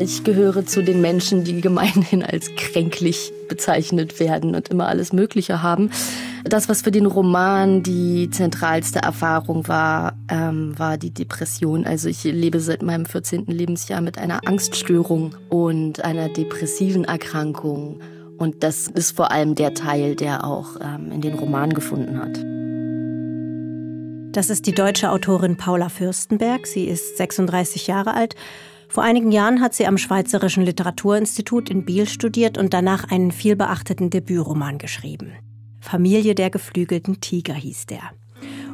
Ich gehöre zu den Menschen, die gemeinhin als kränklich bezeichnet werden und immer alles Mögliche haben. Das, was für den Roman die zentralste Erfahrung war, ähm, war die Depression. Also ich lebe seit meinem 14. Lebensjahr mit einer Angststörung und einer depressiven Erkrankung. Und das ist vor allem der Teil, der auch ähm, in den Roman gefunden hat. Das ist die deutsche Autorin Paula Fürstenberg. Sie ist 36 Jahre alt vor einigen Jahren hat sie am Schweizerischen Literaturinstitut in Biel studiert und danach einen vielbeachteten Debütroman geschrieben. Familie der geflügelten Tiger hieß der.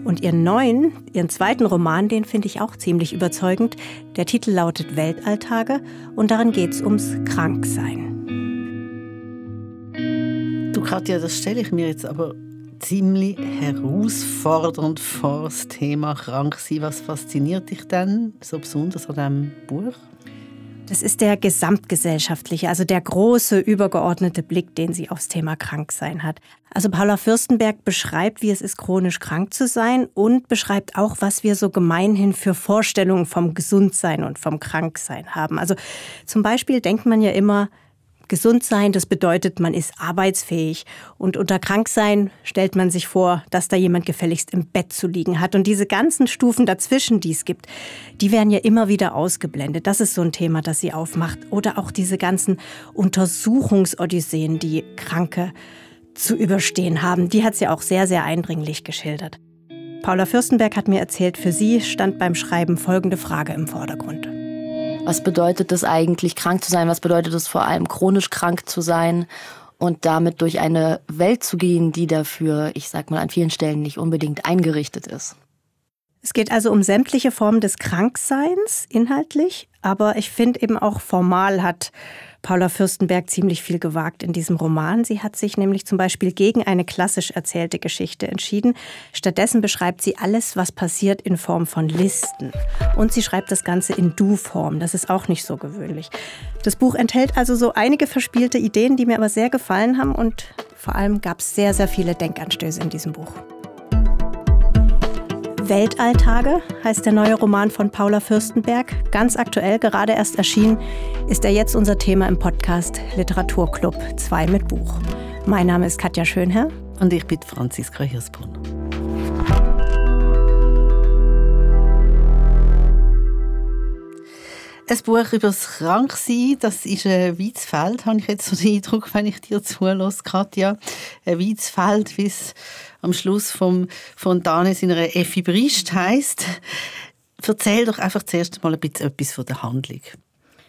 Und ihren neuen, ihren zweiten Roman, den finde ich auch ziemlich überzeugend. Der Titel lautet Weltalltage und darin geht es ums Kranksein. Du Katja, das stelle ich mir jetzt aber ziemlich herausfordernd vor, das Thema Kranksein. Was fasziniert dich denn so besonders an diesem Buch? Das ist der gesamtgesellschaftliche, also der große übergeordnete Blick, den sie aufs Thema Kranksein hat. Also Paula Fürstenberg beschreibt, wie es ist, chronisch krank zu sein und beschreibt auch, was wir so gemeinhin für Vorstellungen vom Gesundsein und vom Kranksein haben. Also zum Beispiel denkt man ja immer, Gesund sein, das bedeutet, man ist arbeitsfähig. Und unter Kranksein stellt man sich vor, dass da jemand gefälligst im Bett zu liegen hat. Und diese ganzen Stufen dazwischen, die es gibt, die werden ja immer wieder ausgeblendet. Das ist so ein Thema, das sie aufmacht. Oder auch diese ganzen Untersuchungsodysseen, die Kranke zu überstehen haben. Die hat sie auch sehr, sehr eindringlich geschildert. Paula Fürstenberg hat mir erzählt, für sie stand beim Schreiben folgende Frage im Vordergrund. Was bedeutet es eigentlich, krank zu sein? Was bedeutet es vor allem, chronisch krank zu sein? Und damit durch eine Welt zu gehen, die dafür, ich sag mal, an vielen Stellen nicht unbedingt eingerichtet ist. Es geht also um sämtliche Formen des Krankseins inhaltlich, aber ich finde eben auch formal hat Paula Fürstenberg ziemlich viel gewagt in diesem Roman. Sie hat sich nämlich zum Beispiel gegen eine klassisch erzählte Geschichte entschieden. Stattdessen beschreibt sie alles, was passiert, in Form von Listen. Und sie schreibt das Ganze in Du-Form. Das ist auch nicht so gewöhnlich. Das Buch enthält also so einige verspielte Ideen, die mir aber sehr gefallen haben. Und vor allem gab es sehr, sehr viele Denkanstöße in diesem Buch. Weltalltage heißt der neue Roman von Paula Fürstenberg. Ganz aktuell, gerade erst erschienen, ist er jetzt unser Thema im Podcast Literaturclub 2 mit Buch. Mein Name ist Katja Schönherr. Und ich bin Franziska Hirsbrunn. Ein Buch über das Kranksein, das ist ein weites Feld, habe ich jetzt so den Eindruck, wenn ich dir zulasse, Katja. Ein weites Feld, wie es am Schluss vom Fontane seiner Effi Brist heisst. Erzähl doch einfach zuerst mal ein bisschen etwas von der Handlung.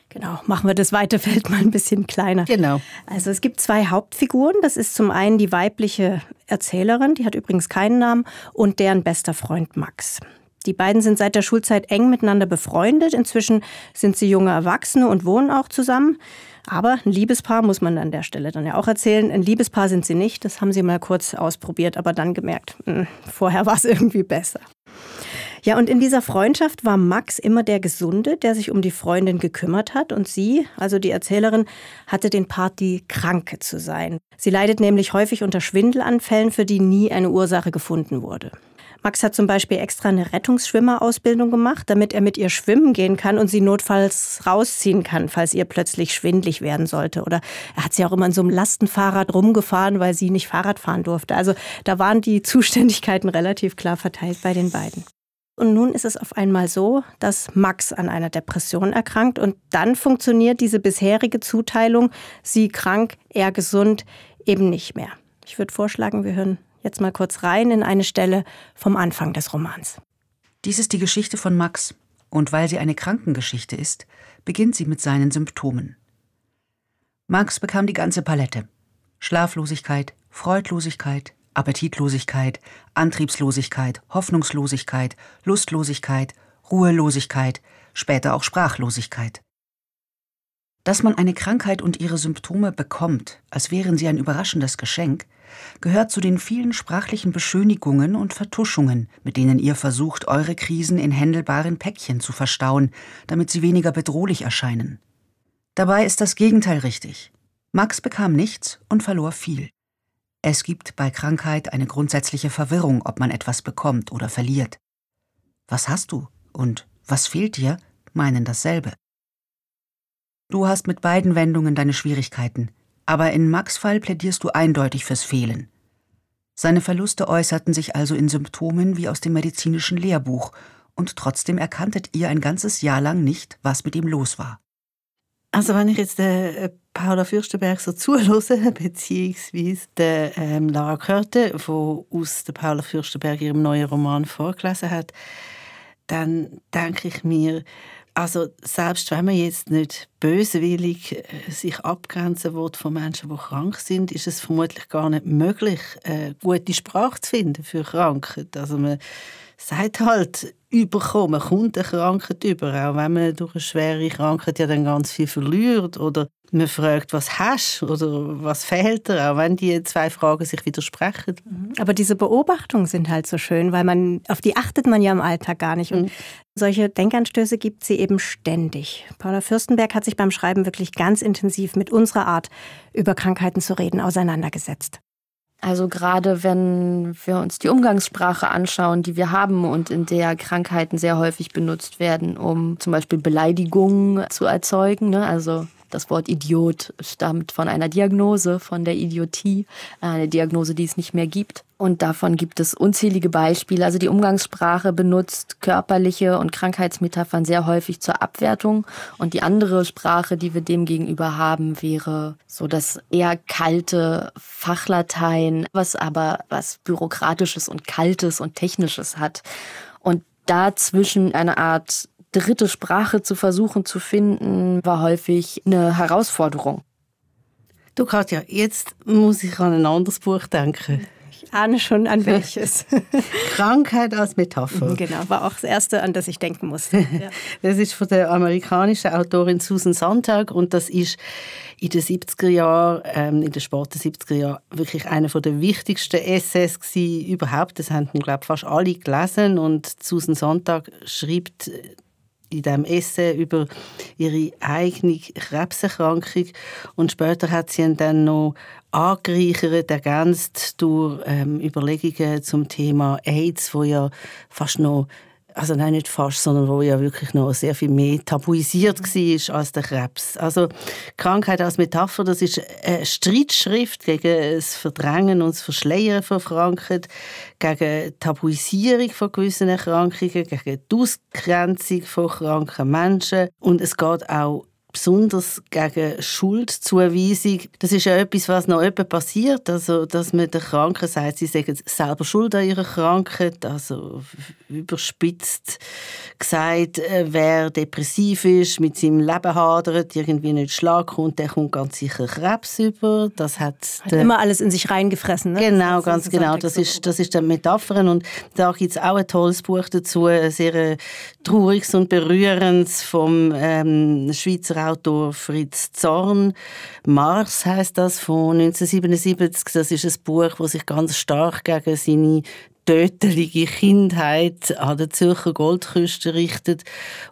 Genau, machen wir das weite Feld mal ein bisschen kleiner. Genau. Also es gibt zwei Hauptfiguren. Das ist zum einen die weibliche Erzählerin, die hat übrigens keinen Namen, und deren bester Freund Max. Die beiden sind seit der Schulzeit eng miteinander befreundet. Inzwischen sind sie junge Erwachsene und wohnen auch zusammen. Aber ein Liebespaar muss man an der Stelle dann ja auch erzählen. Ein Liebespaar sind sie nicht. Das haben sie mal kurz ausprobiert, aber dann gemerkt, mh, hm, vorher war es irgendwie besser. Ja, und in dieser Freundschaft war Max immer der Gesunde, der sich um die Freundin gekümmert hat. Und sie, also die Erzählerin, hatte den Part, die Kranke zu sein. Sie leidet nämlich häufig unter Schwindelanfällen, für die nie eine Ursache gefunden wurde. Max hat zum Beispiel extra eine Rettungsschwimmerausbildung gemacht, damit er mit ihr schwimmen gehen kann und sie notfalls rausziehen kann, falls ihr plötzlich schwindlig werden sollte. Oder er hat sie auch immer in so einem Lastenfahrrad rumgefahren, weil sie nicht Fahrrad fahren durfte. Also da waren die Zuständigkeiten relativ klar verteilt bei den beiden. Und nun ist es auf einmal so, dass Max an einer Depression erkrankt und dann funktioniert diese bisherige Zuteilung, sie krank, er gesund, eben nicht mehr. Ich würde vorschlagen, wir hören jetzt mal kurz rein in eine Stelle vom Anfang des Romans. Dies ist die Geschichte von Max, und weil sie eine Krankengeschichte ist, beginnt sie mit seinen Symptomen. Max bekam die ganze Palette. Schlaflosigkeit, Freudlosigkeit, Appetitlosigkeit, Antriebslosigkeit, Hoffnungslosigkeit, Lustlosigkeit, Ruhelosigkeit, später auch Sprachlosigkeit. Dass man eine Krankheit und ihre Symptome bekommt, als wären sie ein überraschendes Geschenk, gehört zu den vielen sprachlichen Beschönigungen und Vertuschungen, mit denen ihr versucht, eure Krisen in händelbaren Päckchen zu verstauen, damit sie weniger bedrohlich erscheinen. Dabei ist das Gegenteil richtig. Max bekam nichts und verlor viel. Es gibt bei Krankheit eine grundsätzliche Verwirrung, ob man etwas bekommt oder verliert. Was hast du und was fehlt dir, meinen dasselbe. Du hast mit beiden Wendungen deine Schwierigkeiten, aber in Max Fall plädierst du eindeutig fürs Fehlen. Seine Verluste äußerten sich also in Symptomen wie aus dem medizinischen Lehrbuch, und trotzdem erkanntet ihr ein ganzes Jahr lang nicht, was mit ihm los war. Also wenn ich jetzt äh, Paula Fürstenberg so zuhöre, beziehungsweise der ähm, Lara Körte, wo aus der Paula Fürstenberg ihrem neuen Roman vorgelesen hat, dann denke ich mir, also selbst wenn man jetzt nicht böswillig äh, sich abgrenzen will von Menschen, die krank sind, ist es vermutlich gar nicht möglich, eine äh, gute Sprache zu finden für Krankheit. Also man sagt halt, überkommen, man kommt eine Krankheit über, auch wenn man durch eine schwere Krankheit ja dann ganz viel verliert oder man fragt, was hast oder was fehlt dir, auch wenn die zwei Fragen sich widersprechen. Mhm. Aber diese Beobachtungen sind halt so schön, weil man auf die achtet man ja im Alltag gar nicht. Und mhm. solche Denkanstöße gibt sie eben ständig. Paula Fürstenberg hat sich beim Schreiben wirklich ganz intensiv mit unserer Art, über Krankheiten zu reden, auseinandergesetzt. Also gerade wenn wir uns die Umgangssprache anschauen, die wir haben und in der Krankheiten sehr häufig benutzt werden, um zum Beispiel Beleidigungen zu erzeugen. Ne? Also das Wort Idiot stammt von einer Diagnose, von der Idiotie, eine Diagnose, die es nicht mehr gibt. Und davon gibt es unzählige Beispiele. Also die Umgangssprache benutzt körperliche und Krankheitsmetaphern sehr häufig zur Abwertung. Und die andere Sprache, die wir dem gegenüber haben, wäre so das eher kalte Fachlatein, was aber was Bürokratisches und Kaltes und Technisches hat. Und dazwischen eine Art dritte Sprache zu versuchen zu finden, war häufig eine Herausforderung. Du Katja, jetzt muss ich an ein anderes Buch denken. Ich ahne schon an welches. Krankheit als Metapher. Genau, war auch das erste, an das ich denken musste. Ja. Das ist von der amerikanischen Autorin Susan Sontag und das ist in den 70er Jahren, ähm, in den späten 70er Jahren, wirklich einer der wichtigsten Essays überhaupt. Das haben, glaube ich, fast alle gelesen und Susan Sontag schreibt in diesem Essay über ihre eigene Krebserkrankung. Und später hat sie ihn dann noch angereichert, ergänzt durch ähm, Überlegungen zum Thema AIDS, wo ja fast noch also nein, nicht fast, sondern wo ja wirklich noch sehr viel mehr tabuisiert war als der Krebs. Also Krankheit als Metapher, das ist eine Streitschrift gegen das Verdrängen und das Verschleiern von Krankheit, gegen die Tabuisierung von gewissen Erkrankungen, gegen die Ausgrenzung von kranken Menschen und es geht auch besonders gegen Schuldzuweisung. Das ist ja etwas, was noch etwa passiert, also dass man der Kranken sagt, sie sagen selber schuld an ihrer Krankheit, also überspitzt gesagt, äh, wer depressiv ist, mit seinem Leben hadert, irgendwie nicht Schlag kommt, der kommt ganz sicher Krebs über. Das hat, hat immer alles in sich reingefressen. Ne? Genau, ganz genau. Das ist, das ist der Metaphern und da gibt es auch ein tolles Buch dazu, ein sehr äh, trauriges und berührendes vom ähm, Schweizer Autor Fritz Zorn. Mars heißt das von 1977. Das ist ein Buch, das sich ganz stark gegen seine tötelige Kindheit an der Zürcher Goldküste richtet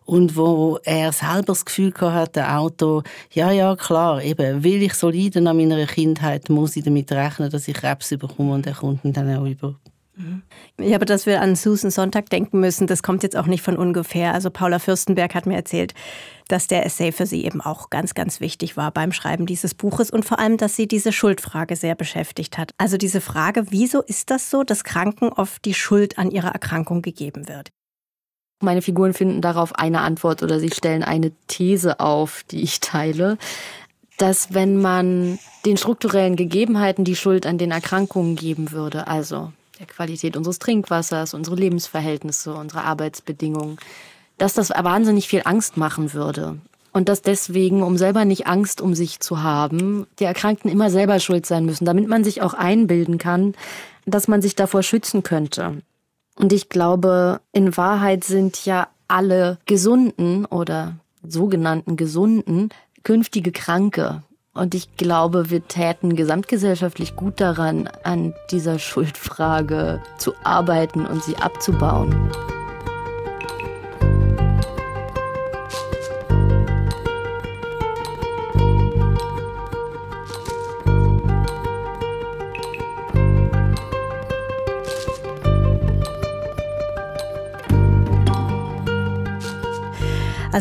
und wo er selber das Gefühl hat, der Autor, ja, ja, klar, eben, will ich so leiden an meiner Kindheit, muss ich damit rechnen, dass ich Krebs bekomme und er kommt dann auch über. Ich habe, dass wir an Susan Sonntag denken müssen, das kommt jetzt auch nicht von ungefähr. Also Paula Fürstenberg hat mir erzählt, dass der Essay für sie eben auch ganz, ganz wichtig war beim Schreiben dieses Buches und vor allem, dass sie diese Schuldfrage sehr beschäftigt hat. Also diese Frage, wieso ist das so, dass Kranken oft die Schuld an ihrer Erkrankung gegeben wird? Meine Figuren finden darauf eine Antwort oder sie stellen eine These auf, die ich teile, dass wenn man den strukturellen Gegebenheiten die Schuld an den Erkrankungen geben würde, also der Qualität unseres Trinkwassers, unsere Lebensverhältnisse, unsere Arbeitsbedingungen, dass das wahnsinnig viel Angst machen würde. Und dass deswegen, um selber nicht Angst um sich zu haben, die Erkrankten immer selber schuld sein müssen, damit man sich auch einbilden kann, dass man sich davor schützen könnte. Und ich glaube, in Wahrheit sind ja alle Gesunden oder sogenannten Gesunden künftige Kranke. Und ich glaube, wir täten gesamtgesellschaftlich gut daran, an dieser Schuldfrage zu arbeiten und sie abzubauen.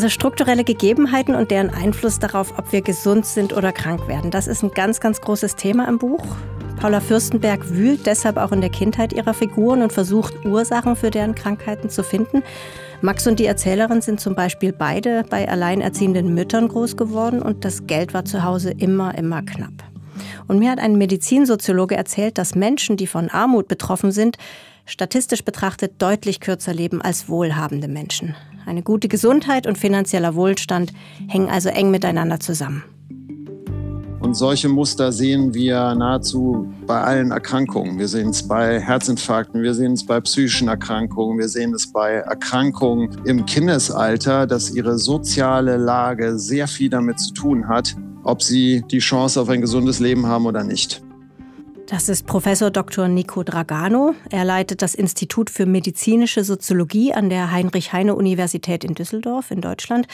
Also strukturelle Gegebenheiten und deren Einfluss darauf, ob wir gesund sind oder krank werden. Das ist ein ganz, ganz großes Thema im Buch. Paula Fürstenberg wühlt deshalb auch in der Kindheit ihrer Figuren und versucht, Ursachen für deren Krankheiten zu finden. Max und die Erzählerin sind zum Beispiel beide bei alleinerziehenden Müttern groß geworden und das Geld war zu Hause immer, immer knapp. Und mir hat ein Medizinsoziologe erzählt, dass Menschen, die von Armut betroffen sind, statistisch betrachtet deutlich kürzer leben als wohlhabende Menschen. Eine gute Gesundheit und finanzieller Wohlstand hängen also eng miteinander zusammen. Und solche Muster sehen wir nahezu bei allen Erkrankungen. Wir sehen es bei Herzinfarkten, wir sehen es bei psychischen Erkrankungen, wir sehen es bei Erkrankungen im Kindesalter, dass ihre soziale Lage sehr viel damit zu tun hat, ob sie die Chance auf ein gesundes Leben haben oder nicht. Das ist Professor Dr. Nico Dragano. Er leitet das Institut für medizinische Soziologie an der Heinrich-Heine-Universität in Düsseldorf in Deutschland.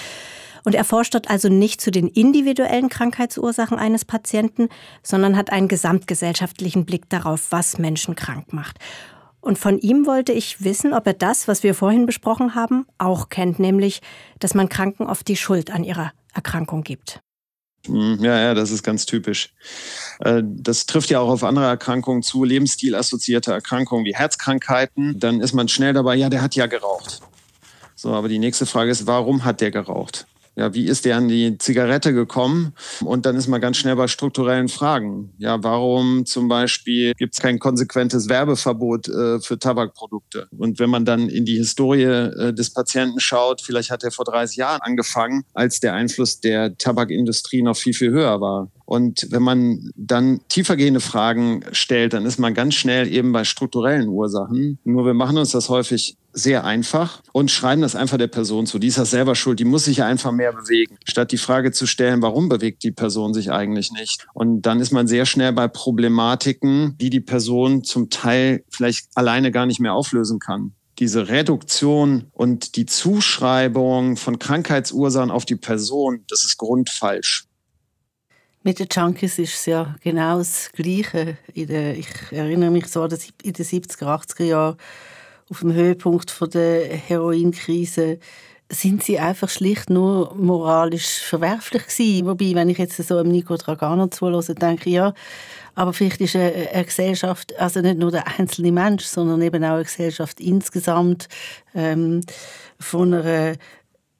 Und er forscht dort also nicht zu den individuellen Krankheitsursachen eines Patienten, sondern hat einen gesamtgesellschaftlichen Blick darauf, was Menschen krank macht. Und von ihm wollte ich wissen, ob er das, was wir vorhin besprochen haben, auch kennt, nämlich, dass man Kranken oft die Schuld an ihrer Erkrankung gibt. Hm, ja, ja, das ist ganz typisch. Äh, das trifft ja auch auf andere Erkrankungen zu, Lebensstilassoziierte Erkrankungen wie Herzkrankheiten. Dann ist man schnell dabei, ja, der hat ja geraucht. So, aber die nächste Frage ist, warum hat der geraucht? Ja, wie ist der an die Zigarette gekommen? Und dann ist man ganz schnell bei strukturellen Fragen. Ja, warum zum Beispiel gibt es kein konsequentes Werbeverbot äh, für Tabakprodukte? Und wenn man dann in die Historie äh, des Patienten schaut, vielleicht hat er vor 30 Jahren angefangen, als der Einfluss der Tabakindustrie noch viel, viel höher war. Und wenn man dann tiefergehende Fragen stellt, dann ist man ganz schnell eben bei strukturellen Ursachen. Nur wir machen uns das häufig sehr einfach und schreiben das einfach der Person zu. Die ist das selber schuld, die muss sich einfach mehr bewegen, statt die Frage zu stellen, warum bewegt die Person sich eigentlich nicht? Und dann ist man sehr schnell bei Problematiken, die die Person zum Teil vielleicht alleine gar nicht mehr auflösen kann diese Reduktion und die Zuschreibung von Krankheitsursachen auf die Person, das ist grundfalsch. Mit den Junkies ist es ja genau das Gleiche. ich erinnere mich so an in den 70er, 80er Jahren auf dem Höhepunkt der Heroinkrise sind sie einfach schlicht nur moralisch verwerflich gewesen. Wobei, wenn ich jetzt so einem Nico Dragano zuhöre, denke ich, ja, aber vielleicht ist eine, eine, Gesellschaft, also nicht nur der einzelne Mensch, sondern eben auch eine Gesellschaft insgesamt ähm, von einer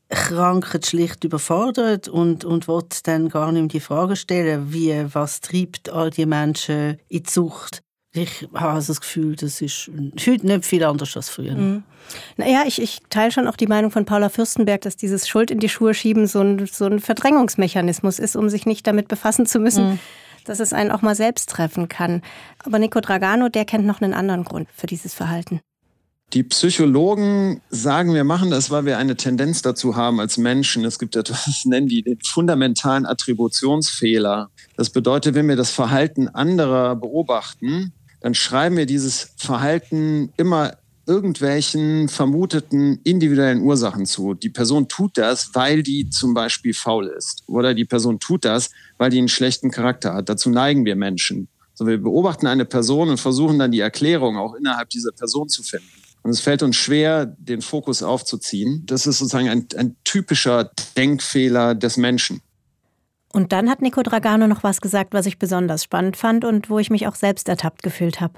Krankheit schlicht überfordert und, und will dann gar nicht mehr die Frage stellen, wie, was treibt all die Menschen in die Zucht. Ich habe also das Gefühl, das ist heute nicht viel anders als früher. Mhm. Naja, ich, ich teile schon auch die Meinung von Paula Fürstenberg, dass dieses Schuld in die Schuhe schieben so ein, so ein Verdrängungsmechanismus ist, um sich nicht damit befassen zu müssen, mhm. dass es einen auch mal selbst treffen kann. Aber Nico Dragano, der kennt noch einen anderen Grund für dieses Verhalten. Die Psychologen sagen, wir machen das, weil wir eine Tendenz dazu haben als Menschen. Es gibt etwas, das nennen die den fundamentalen Attributionsfehler. Das bedeutet, wenn wir das Verhalten anderer beobachten, dann schreiben wir dieses Verhalten immer irgendwelchen vermuteten individuellen Ursachen zu. Die Person tut das, weil die zum Beispiel faul ist. Oder die Person tut das, weil die einen schlechten Charakter hat. Dazu neigen wir Menschen. So, wir beobachten eine Person und versuchen dann die Erklärung auch innerhalb dieser Person zu finden. Und es fällt uns schwer, den Fokus aufzuziehen. Das ist sozusagen ein, ein typischer Denkfehler des Menschen. Und dann hat Nico Dragano noch was gesagt, was ich besonders spannend fand und wo ich mich auch selbst ertappt gefühlt habe.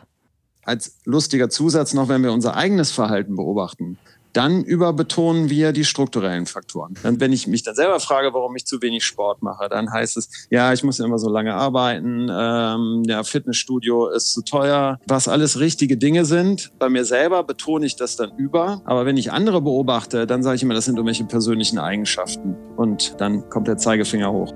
Als lustiger Zusatz noch, wenn wir unser eigenes Verhalten beobachten, dann überbetonen wir die strukturellen Faktoren. Und wenn ich mich dann selber frage, warum ich zu wenig Sport mache, dann heißt es, ja, ich muss immer so lange arbeiten, ähm, ja, Fitnessstudio ist zu teuer, was alles richtige Dinge sind. Bei mir selber betone ich das dann über. Aber wenn ich andere beobachte, dann sage ich immer, das sind irgendwelche persönlichen Eigenschaften. Und dann kommt der Zeigefinger hoch.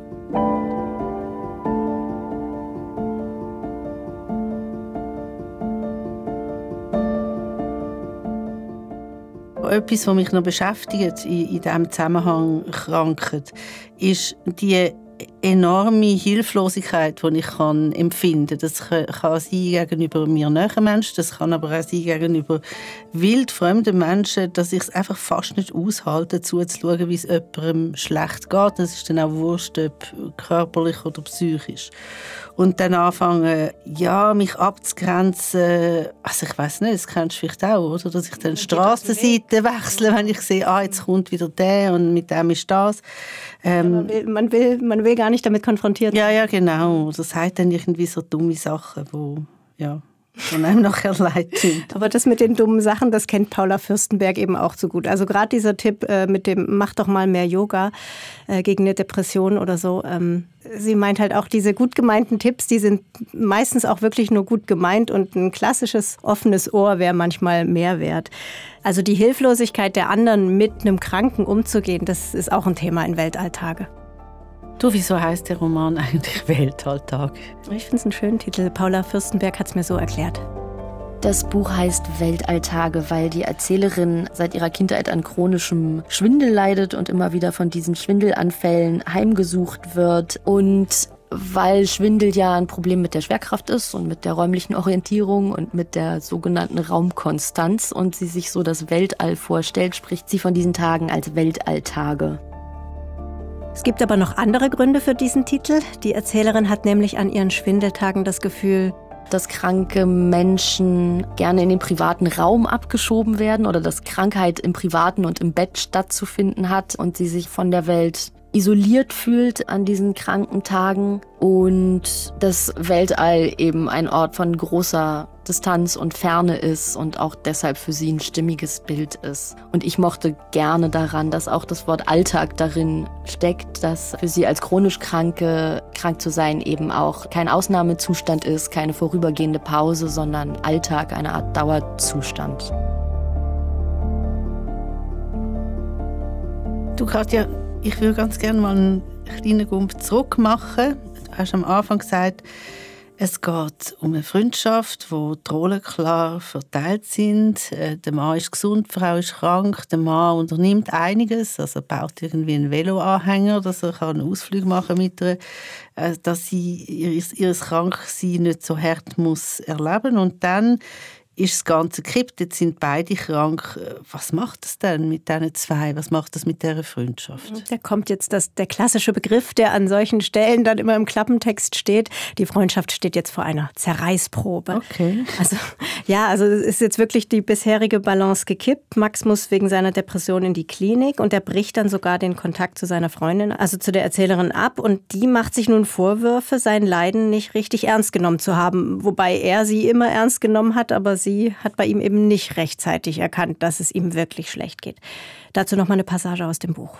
Etwas, was mich noch beschäftigt in, in diesem Zusammenhang Krankheit, ist die enorme Hilflosigkeit, die ich kann empfinden kann. Das kann sein gegenüber mir nahen Menschen, das kann aber auch sein gegenüber wildfremden Menschen, dass ich es einfach fast nicht aushalte, zuzuschauen, wie es jemandem schlecht geht. Das ist dann auch wurscht, ob körperlich oder psychisch. Und dann anfangen, ja, mich abzugrenzen. Also ich weiß nicht, das kennst du vielleicht auch, oder? Dass ich dann Straßenseite wechsle, wenn ich sehe, ah, jetzt kommt wieder der und mit dem ist das. Ähm, man, will, man, will, man will gar nicht damit konfrontiert. Ja, ja, genau. Das sagt dann irgendwie so dumme Sachen, wo, ja und einem nachher leid tut. Aber das mit den dummen Sachen, das kennt Paula Fürstenberg eben auch so gut. Also gerade dieser Tipp äh, mit dem mach doch mal mehr Yoga äh, gegen eine Depression oder so. Ähm, sie meint halt auch diese gut gemeinten Tipps, die sind meistens auch wirklich nur gut gemeint und ein klassisches offenes Ohr wäre manchmal mehr wert. Also die Hilflosigkeit der anderen mit einem Kranken umzugehen, das ist auch ein Thema in Weltalltage. Du, wieso heißt der Roman eigentlich Weltalltag? Ich finde es einen schönen Titel. Paula Fürstenberg hat es mir so erklärt. Das Buch heißt Weltalltage, weil die Erzählerin seit ihrer Kindheit an chronischem Schwindel leidet und immer wieder von diesen Schwindelanfällen heimgesucht wird. Und weil Schwindel ja ein Problem mit der Schwerkraft ist und mit der räumlichen Orientierung und mit der sogenannten Raumkonstanz und sie sich so das Weltall vorstellt, spricht sie von diesen Tagen als Weltalltage. Es gibt aber noch andere Gründe für diesen Titel. Die Erzählerin hat nämlich an ihren Schwindeltagen das Gefühl, dass kranke Menschen gerne in den privaten Raum abgeschoben werden oder dass Krankheit im privaten und im Bett stattzufinden hat und sie sich von der Welt isoliert fühlt an diesen kranken Tagen und das Weltall eben ein Ort von großer Distanz und Ferne ist und auch deshalb für sie ein stimmiges Bild ist. Und ich mochte gerne daran, dass auch das Wort Alltag darin steckt, dass für sie als chronisch Kranke krank zu sein eben auch kein Ausnahmezustand ist, keine vorübergehende Pause, sondern Alltag, eine Art Dauerzustand. Du Katja, ich würde ganz gerne mal einen kleinen Gump zurück machen. Du hast am Anfang gesagt, es geht um eine Freundschaft, wo die Rollen klar verteilt sind. Äh, der Mann ist gesund, die Frau ist krank. Der Mann unternimmt einiges, also baut irgendwie einen Veloanhänger, dass er einen Ausflug machen mit ihr, äh, dass sie ihr, ihr Kranksein nicht so hart muss erleben. Und dann ist das Ganze gekippt, jetzt sind beide krank. Was macht das denn mit diesen zwei? Was macht das mit dieser Freundschaft? Da kommt jetzt das, der klassische Begriff, der an solchen Stellen dann immer im Klappentext steht. Die Freundschaft steht jetzt vor einer Zerreißprobe. Okay. Also, ja, also es ist jetzt wirklich die bisherige Balance gekippt. Max muss wegen seiner Depression in die Klinik und er bricht dann sogar den Kontakt zu seiner Freundin, also zu der Erzählerin ab. Und die macht sich nun Vorwürfe, sein Leiden nicht richtig ernst genommen zu haben. Wobei er sie immer ernst genommen hat, aber sie hat bei ihm eben nicht rechtzeitig erkannt, dass es ihm wirklich schlecht geht. Dazu noch mal eine Passage aus dem Buch.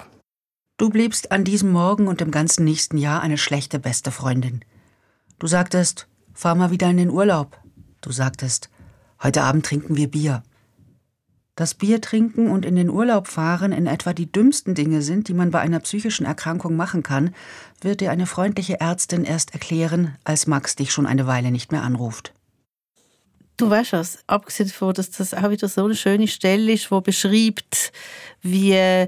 Du bliebst an diesem Morgen und im ganzen nächsten Jahr eine schlechte beste Freundin. Du sagtest, fahr mal wieder in den Urlaub. Du sagtest, heute Abend trinken wir Bier. Dass Bier trinken und in den Urlaub fahren in etwa die dümmsten Dinge sind, die man bei einer psychischen Erkrankung machen kann, wird dir eine freundliche Ärztin erst erklären, als Max dich schon eine Weile nicht mehr anruft. Du weißt was, abgesehen davon, dass das auch wieder so eine schöne Stelle ist, die beschreibt, wie,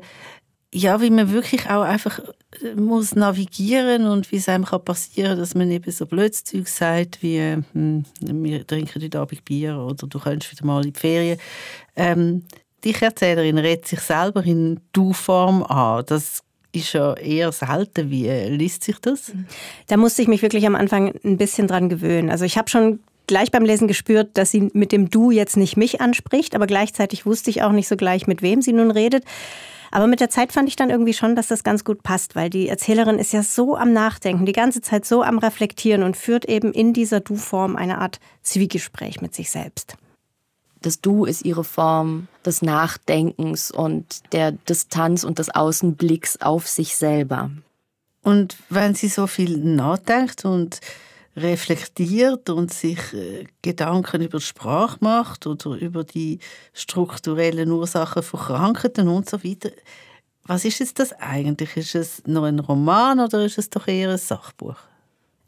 ja, wie man wirklich auch einfach äh, muss navigieren und wie es einem kann passieren dass man eben so blödes Zeug sagt, wie hm, wir trinken heute Abend Bier oder du könntest wieder mal in die Ferien. Ähm, die Erzählerin redet sich selber in Du-Form an. Das ist ja eher selten. Wie liest sich das? Da musste ich mich wirklich am Anfang ein bisschen dran gewöhnen. Also ich habe schon gleich beim Lesen gespürt, dass sie mit dem Du jetzt nicht mich anspricht, aber gleichzeitig wusste ich auch nicht so gleich, mit wem sie nun redet. Aber mit der Zeit fand ich dann irgendwie schon, dass das ganz gut passt, weil die Erzählerin ist ja so am Nachdenken, die ganze Zeit so am Reflektieren und führt eben in dieser Du-Form eine Art Zwiegespräch mit sich selbst. Das Du ist ihre Form des Nachdenkens und der Distanz und des Außenblicks auf sich selber. Und wenn sie so viel nachdenkt und reflektiert und sich äh, Gedanken über Sprache macht oder über die strukturellen Ursachen von Krankheiten und so weiter. Was ist jetzt das eigentlich? Ist es noch ein Roman oder ist es doch eher ein Sachbuch?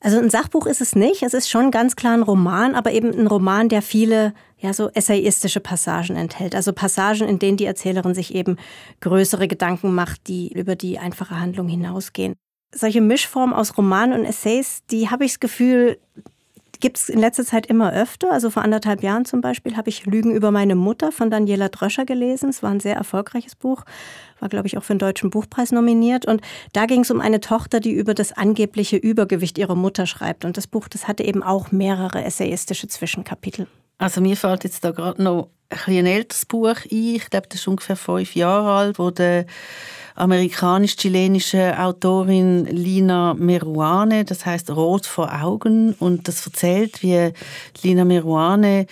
Also ein Sachbuch ist es nicht. Es ist schon ganz klar ein Roman, aber eben ein Roman, der viele ja so essayistische Passagen enthält. Also Passagen, in denen die Erzählerin sich eben größere Gedanken macht, die über die einfache Handlung hinausgehen. Solche Mischformen aus Roman und Essays, die habe ich das Gefühl, gibt es in letzter Zeit immer öfter. Also vor anderthalb Jahren zum Beispiel habe ich Lügen über meine Mutter von Daniela Dröscher gelesen. Es war ein sehr erfolgreiches Buch, war, glaube ich, auch für den Deutschen Buchpreis nominiert. Und da ging es um eine Tochter, die über das angebliche Übergewicht ihrer Mutter schreibt. Und das Buch, das hatte eben auch mehrere essayistische Zwischenkapitel. Also mir fällt jetzt da gerade noch ein, älteres Buch ein. Ich glaube, das ist ungefähr fünf Jahre alt, wo der amerikanisch-chilenische Autorin Lina Meruane, das heißt Rot vor Augen und das erzählt, wie Lina Meruane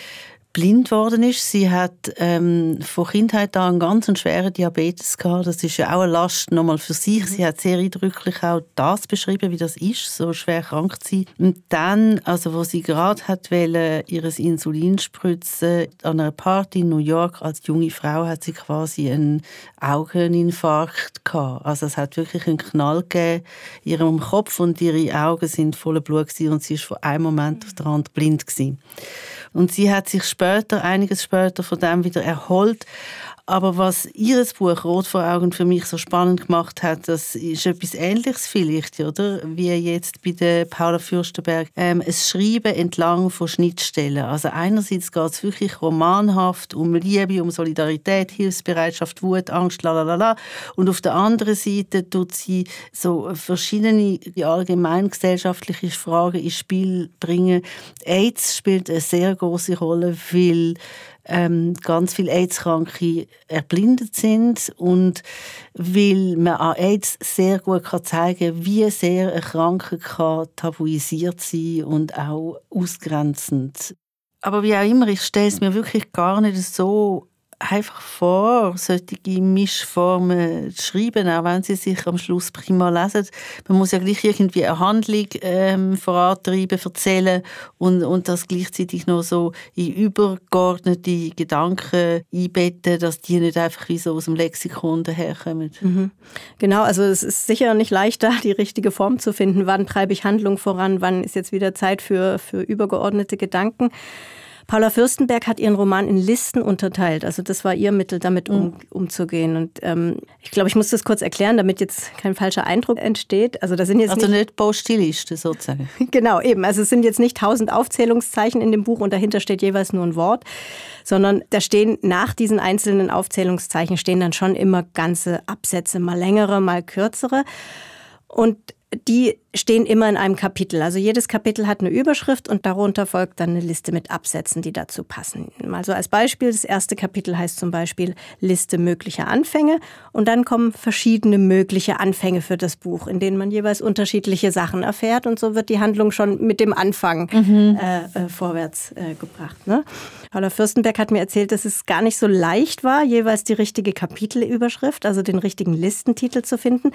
blind worden ist. Sie hat ähm, von Kindheit an einen ganz schweren Diabetes gehabt. Das ist ja auch eine Last nochmal für sich. Sie hat sehr eindrücklich auch das beschrieben, wie das ist, so schwer krank zu sein. Und dann, also wo sie gerade hat wollen, ihres Insulin spritzen an einer Party in New York als junge Frau, hat sie quasi einen Augeninfarkt gehabt. Also es hat wirklich einen Knall gegeben in ihrem Kopf und ihre Augen sind voller Blut gewesen und sie ist von einem Moment auf den anderen blind gewesen. Und sie hat sich später, einiges später von dem wieder erholt. Aber was ihr Buch Rot vor Augen für mich so spannend gemacht hat, das ist etwas Ähnliches vielleicht, oder? Wie jetzt bei der Paula Fürstenberg. Ähm, es Schreiben entlang von Schnittstellen. Also einerseits geht es wirklich romanhaft um Liebe, um Solidarität, Hilfsbereitschaft, Wut, Angst, la Und auf der anderen Seite tut sie so verschiedene allgemeingesellschaftliche Fragen ins Spiel bringen. AIDS spielt eine sehr große Rolle, weil ähm, ganz viele AIDS-Kranke erblindet sind und weil man an AIDS sehr gut kann zeigen kann, wie sehr ein Kranke kann tabuisiert sein und auch ausgrenzend. Aber wie auch immer, ich stelle es mir wirklich gar nicht so einfach vor, solche Mischformen zu schreiben, auch wenn sie sich am Schluss prima lesen. Man muss ja gleich irgendwie eine Handlung ähm, vorantreiben, erzählen und, und das gleichzeitig noch so in übergeordnete Gedanken einbetten, dass die nicht einfach wie so aus dem Lexikon daherkommen. Mhm. Genau, also es ist sicher nicht leicht, da die richtige Form zu finden. Wann treibe ich Handlung voran? Wann ist jetzt wieder Zeit für, für übergeordnete Gedanken? Paula Fürstenberg hat ihren Roman in Listen unterteilt. Also das war ihr Mittel, damit um, mhm. umzugehen. Und ähm, ich glaube, ich muss das kurz erklären, damit jetzt kein falscher Eindruck entsteht. Also da sind jetzt also nicht, nicht Baustiliste sozusagen. genau, eben. Also es sind jetzt nicht tausend Aufzählungszeichen in dem Buch und dahinter steht jeweils nur ein Wort, sondern da stehen nach diesen einzelnen Aufzählungszeichen stehen dann schon immer ganze Absätze, mal längere, mal kürzere. Und die stehen immer in einem Kapitel. Also jedes Kapitel hat eine Überschrift und darunter folgt dann eine Liste mit Absätzen, die dazu passen. Mal so als Beispiel, das erste Kapitel heißt zum Beispiel Liste möglicher Anfänge und dann kommen verschiedene mögliche Anfänge für das Buch, in denen man jeweils unterschiedliche Sachen erfährt und so wird die Handlung schon mit dem Anfang mhm. äh, äh, vorwärts äh, gebracht. Ne? Paula Fürstenberg hat mir erzählt, dass es gar nicht so leicht war, jeweils die richtige Kapitelüberschrift, also den richtigen Listentitel zu finden.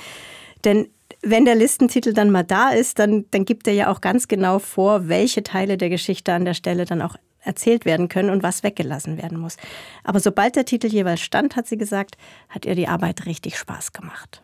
Denn wenn der Listentitel dann mal da ist, dann, dann gibt er ja auch ganz genau vor, welche Teile der Geschichte an der Stelle dann auch erzählt werden können und was weggelassen werden muss. Aber sobald der Titel jeweils stand, hat sie gesagt, hat ihr die Arbeit richtig Spaß gemacht.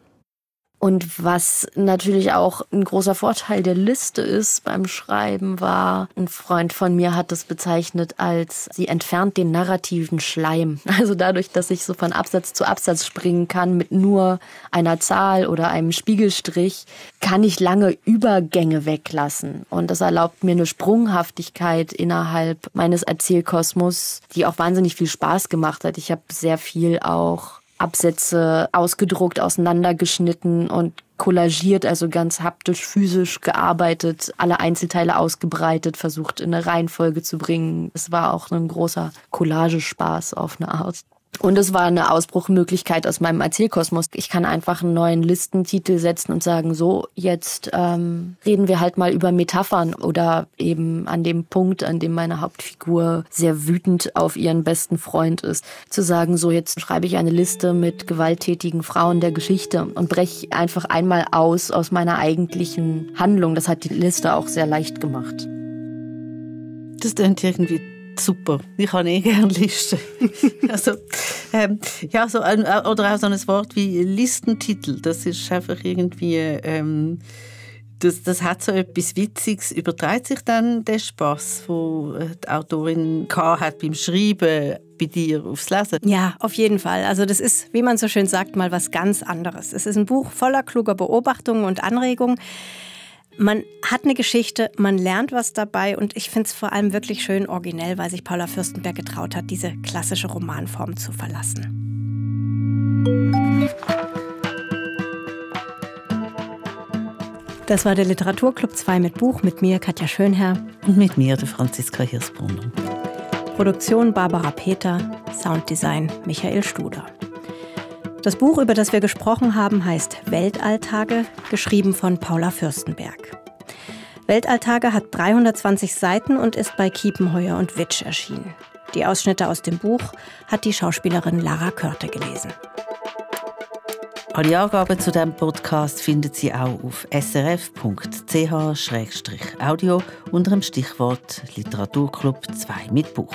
Und was natürlich auch ein großer Vorteil der Liste ist beim Schreiben war, ein Freund von mir hat das bezeichnet als, sie entfernt den narrativen Schleim. Also dadurch, dass ich so von Absatz zu Absatz springen kann mit nur einer Zahl oder einem Spiegelstrich, kann ich lange Übergänge weglassen. Und das erlaubt mir eine Sprunghaftigkeit innerhalb meines Erzählkosmos, die auch wahnsinnig viel Spaß gemacht hat. Ich habe sehr viel auch Absätze ausgedruckt, auseinandergeschnitten und kollagiert, also ganz haptisch, physisch gearbeitet, alle Einzelteile ausgebreitet, versucht in eine Reihenfolge zu bringen. Es war auch ein großer Collagespaß auf eine Art. Und es war eine Ausbruchmöglichkeit aus meinem Erzählkosmos. Ich kann einfach einen neuen Listentitel setzen und sagen, so, jetzt ähm, reden wir halt mal über Metaphern oder eben an dem Punkt, an dem meine Hauptfigur sehr wütend auf ihren besten Freund ist. Zu sagen, so, jetzt schreibe ich eine Liste mit gewalttätigen Frauen der Geschichte und breche einfach einmal aus aus meiner eigentlichen Handlung. Das hat die Liste auch sehr leicht gemacht. Das klingt irgendwie super. Ich habe eh gerne Listen. also, ähm, ja, so ein, oder auch so ein Wort wie Listentitel. Das ist einfach irgendwie, ähm, das, das hat so etwas Witziges. Überträgt sich dann der Spaß, wo die Autorin hat beim Schreiben bei dir aufs Lesen. Ja, auf jeden Fall. Also das ist, wie man so schön sagt, mal was ganz anderes. Es ist ein Buch voller kluger Beobachtungen und Anregungen. Man hat eine Geschichte, man lernt was dabei und ich finde es vor allem wirklich schön originell, weil sich Paula Fürstenberg getraut hat, diese klassische Romanform zu verlassen. Das war der Literaturclub 2 mit Buch mit mir, Katja Schönherr. Und mit mir, der Franziska Hirsbrunner. Produktion Barbara Peter, Sounddesign Michael Studer. Das Buch, über das wir gesprochen haben, heißt Weltalltage, geschrieben von Paula Fürstenberg. Weltalltage hat 320 Seiten und ist bei Kiepenheuer und Witsch erschienen. Die Ausschnitte aus dem Buch hat die Schauspielerin Lara Körte gelesen. Alle Angaben zu diesem Podcast finden Sie auch auf srf.ch-audio unter dem Stichwort Literaturclub 2 mit Buch.